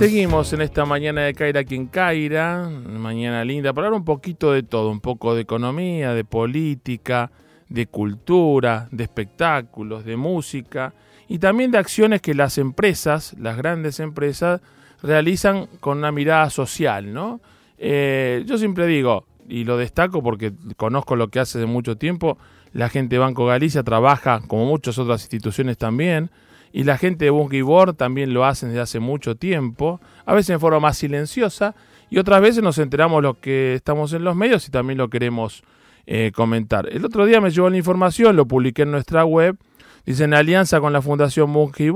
seguimos en esta mañana de Caira quien Caira, mañana linda, para hablar un poquito de todo, un poco de economía, de política, de cultura, de espectáculos, de música y también de acciones que las empresas, las grandes empresas, realizan con una mirada social, ¿no? Eh, yo siempre digo, y lo destaco porque conozco lo que hace de mucho tiempo, la gente de Banco Galicia trabaja, como muchas otras instituciones también, y la gente de Bungie también lo hacen desde hace mucho tiempo, a veces en forma más silenciosa, y otras veces nos enteramos lo que estamos en los medios y también lo queremos eh, comentar. El otro día me llegó la información, lo publiqué en nuestra web, dice en alianza con la Fundación Bungie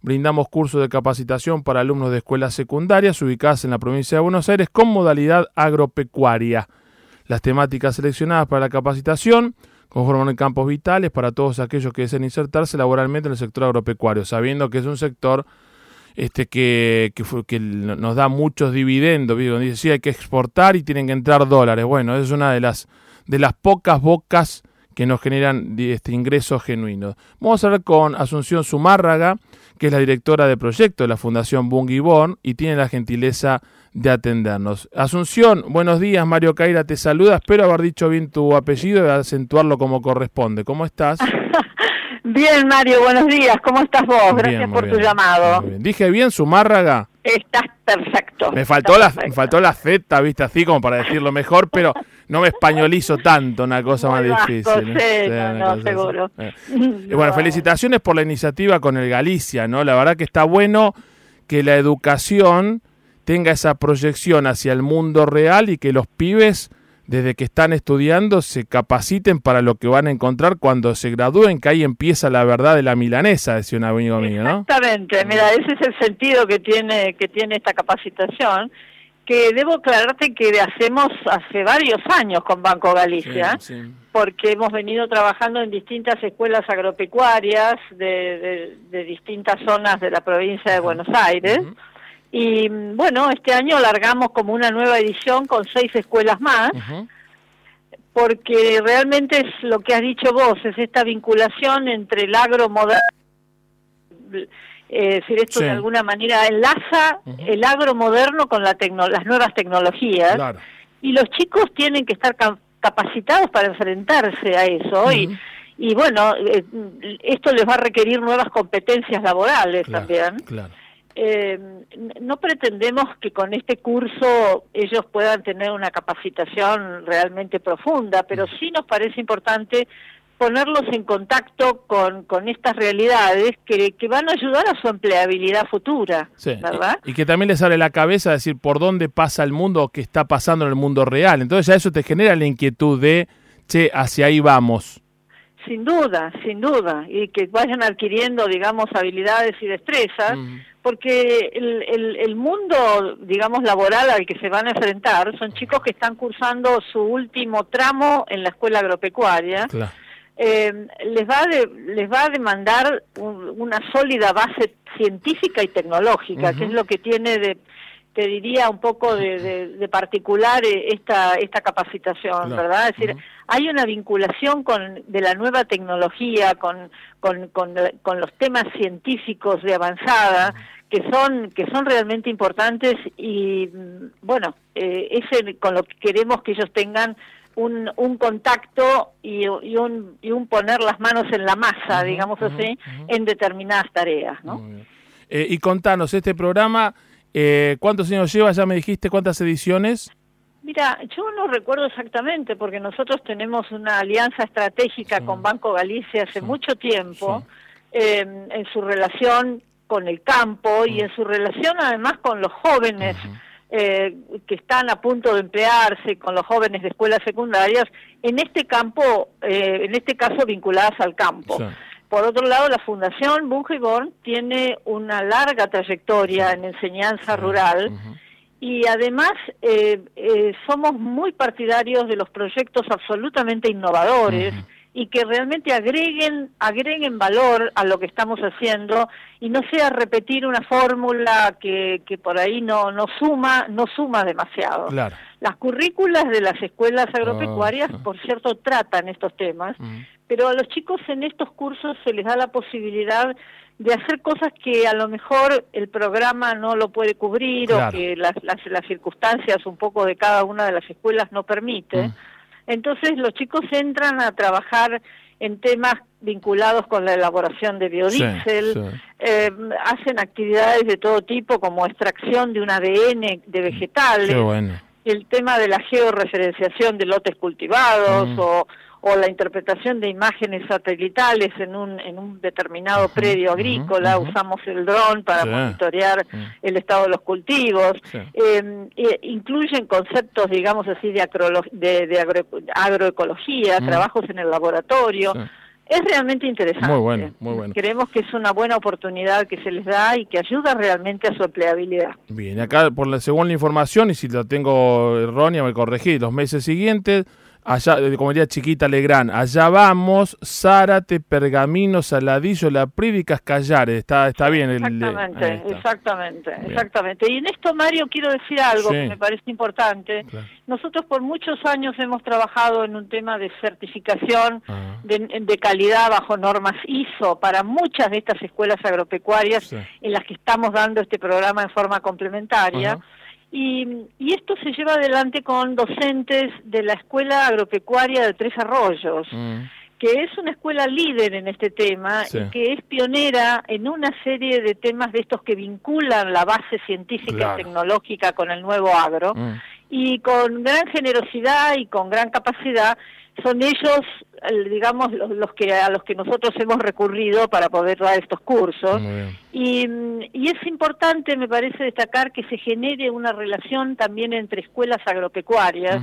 brindamos cursos de capacitación para alumnos de escuelas secundarias ubicadas en la provincia de Buenos Aires con modalidad agropecuaria. Las temáticas seleccionadas para la capacitación conforman campos vitales para todos aquellos que deseen insertarse laboralmente en el sector agropecuario, sabiendo que es un sector este que, que, nos da muchos dividendos, dice, sí, hay que exportar y tienen que entrar dólares. Bueno, es una de las, de las pocas bocas que nos generan este, ingresos genuinos. Vamos a ver con Asunción Zumárraga, que es la directora de proyecto de la Fundación Bungie Born y tiene la gentileza de atendernos. Asunción, buenos días, Mario Caira te saluda, espero haber dicho bien tu apellido y acentuarlo como corresponde. ¿Cómo estás? bien, Mario, buenos días, ¿cómo estás vos? Gracias por tu llamado. ¿Dije bien Zumárraga? Estás perfecto. Me faltó, la, me faltó la Z, viste, así como para decirlo mejor, pero no me españolizo tanto, una cosa más difícil. no, seguro. Y bueno, felicitaciones por la iniciativa con el Galicia, ¿no? La verdad que está bueno que la educación tenga esa proyección hacia el mundo real y que los pibes desde que están estudiando se capaciten para lo que van a encontrar cuando se gradúen, que ahí empieza la verdad de la milanesa, decía un amigo mío, ¿no? Exactamente, mira, ese es el sentido que tiene, que tiene esta capacitación, que debo aclararte que hacemos hace varios años con Banco Galicia, porque hemos venido trabajando en distintas escuelas agropecuarias de, distintas zonas de la provincia de Buenos Aires. Y bueno, este año largamos como una nueva edición con seis escuelas más, porque realmente es lo que has dicho vos, es esta vinculación entre el agro moderno, eh, decir, esto de alguna manera enlaza el agro moderno con la las nuevas tecnologías, y los chicos tienen que estar capacitados para enfrentarse a eso, y, y bueno, eh, esto les va a requerir nuevas competencias laborales también. Claro eh, no pretendemos que con este curso ellos puedan tener una capacitación realmente profunda, pero sí nos parece importante ponerlos en contacto con, con estas realidades que, que, van a ayudar a su empleabilidad futura, ¿verdad? Y, que también les abre la cabeza decir por dónde pasa el mundo o qué está pasando en el mundo real. Entonces ya eso te genera la inquietud de, che, hacia ahí vamos. Sin duda, sin duda, y que vayan adquiriendo, digamos, habilidades y destrezas, porque el, el, mundo, digamos, laboral al que se van a enfrentar son chicos que están cursando su último tramo en la escuela agropecuaria. Eh, les va les va a demandar una sólida base científica y tecnológica, que es lo que tiene de te diría un poco de, particular eh, esta esta capacitación, ¿verdad? Es decir, hay una vinculación con de la nueva tecnología con con, con, los temas científicos de avanzada que son que son realmente importantes y bueno, eh, es con lo que queremos que ellos tengan un, un contacto y, y, un, y un poner las manos en la masa, digamos así, en determinadas tareas, ¿no? Eh, y contanos, este programa eh, ¿Cuántos años lleva? Ya me dijiste cuántas ediciones. Mira, yo no recuerdo exactamente porque nosotros tenemos una alianza estratégica con Banco Galicia hace mucho tiempo em, en su relación con el campo y en su relación además con los jóvenes eh, que están a punto de emplearse, con los jóvenes de escuelas secundarias, en este campo, eh, en este caso vinculadas al campo. Por otro lado, la Fundación Bungeborn tiene una larga trayectoria en enseñanza rural y además eh, eh, somos muy partidarios de los proyectos absolutamente innovadores y que realmente agreguen agreguen valor a lo que estamos haciendo y no sea repetir una fórmula que, que por ahí no no suma no suma demasiado. Las currículas de las escuelas agropecuarias, ah, por cierto, tratan estos temas, pero a los chicos en estos cursos se les da la posibilidad de hacer cosas que a lo mejor el programa no lo puede cubrir o que las, las, las, circunstancias un poco de cada una de las escuelas no permite. Mm. Entonces los chicos entran a trabajar en temas vinculados con la elaboración de biodiesel, eh, hacen actividades de todo tipo como extracción de un ADN de vegetales, el tema de la georreferenciación de lotes cultivados mm. o o la interpretación de imágenes satelitales en un, en un determinado predio agrícola, usamos el dron para monitorear el estado de los cultivos, eh, incluyen conceptos, digamos así, de, de, agroecología, trabajos en el laboratorio. Es realmente interesante. Muy bueno, muy bueno. Creemos que es una buena oportunidad que se les da y que ayuda realmente a su empleabilidad. Bien, acá por la, según la información, y si la tengo errónea me corregí, los meses siguientes allá, eh, como diría Chiquita Legrand, allá vamos, Zárate, Pergamino, Saladillo, La Prida y Cascallares. Está, está bien. Exactamente, exactamente, exactamente. Y en esto, Mario, quiero decir algo que me parece importante. Nosotros por muchos años hemos trabajado en un tema de certificación ah. de, calidad bajo normas ISO para muchas de estas escuelas agropecuarias en las que estamos dando este programa en forma complementaria. Y, esto se lleva adelante con docentes de la Escuela Agropecuaria de Tres Arroyos, mm. que es una escuela líder en este tema y que es pionera en una serie de temas de estos que vinculan la base científica y tecnológica con el nuevo agro. Mm. Y con gran generosidad y con gran capacidad son ellos, digamos, los, que a los que nosotros hemos recurrido para poder dar estos cursos. Y, y, es importante, me parece, destacar que se genere una relación también entre escuelas agropecuarias,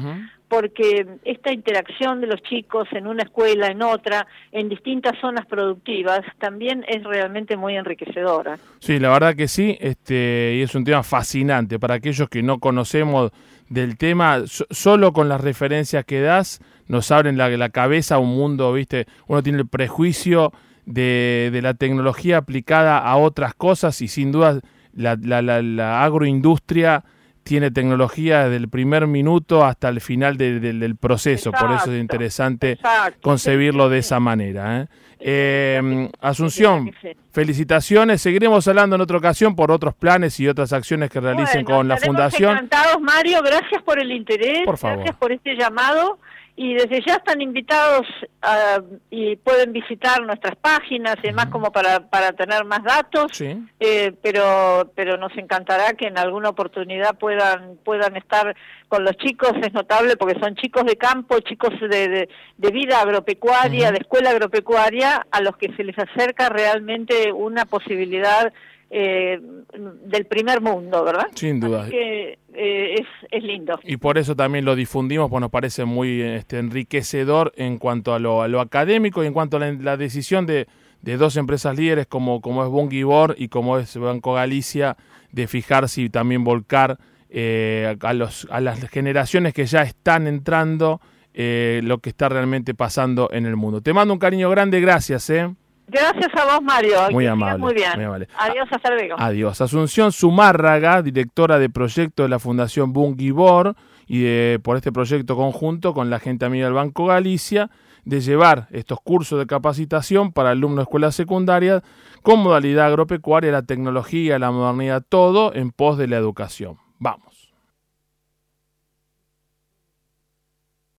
porque esta interacción de los chicos en una escuela, en otra, en distintas zonas productivas, también es realmente muy enriquecedora. Sí, la verdad que sí, este, y es un tema fascinante para aquellos que no conocemos del tema, solo con las referencias que das, nos abren la, la cabeza a un mundo, ¿viste? Uno tiene el prejuicio de, de, la tecnología aplicada a otras cosas y sin duda la, la, la agroindustria tiene tecnología desde el primer minuto hasta el final del proceso, por eso es interesante concebirlo de esa manera. ¿eh? Eh, Asunción, felicitaciones, seguiremos hablando en otra ocasión por otros planes y otras acciones que realicen con la Fundación. Encantados, Mario, gracias por el interés, por gracias por este llamado y desde ya están invitados y pueden visitar nuestras páginas y demás como para, para tener más datos, eh, pero pero nos encantará que en alguna oportunidad puedan puedan estar con los chicos, es notable porque son chicos de campo, chicos de, de, vida agropecuaria, de escuela agropecuaria, a los que se les acerca realmente una posibilidad eh, del primer mundo, ¿verdad? Sin duda. que eh, es, es, lindo. Y por eso también lo difundimos, pues nos parece muy este, enriquecedor en cuanto a lo, a lo académico y en cuanto a la, decisión de, de, dos empresas líderes como, como es Bungibor y como es Banco Galicia, de fijarse y también volcar eh, a, los, a las generaciones que ya están entrando lo que está realmente pasando en el mundo. Te mando un cariño grande, gracias. ¿eh? Gracias a vos, Mario. Muy amable. Muy bien. Adiós, hasta luego. Adiós. Asunción Zumárraga, directora de proyecto de la Fundación Bungibor y por este proyecto conjunto con la gente amiga del Banco Galicia de llevar estos cursos de capacitación para alumnos de escuelas secundarias con modalidad agropecuaria, la tecnología, la modernidad, todo en pos de la educación. Vamos.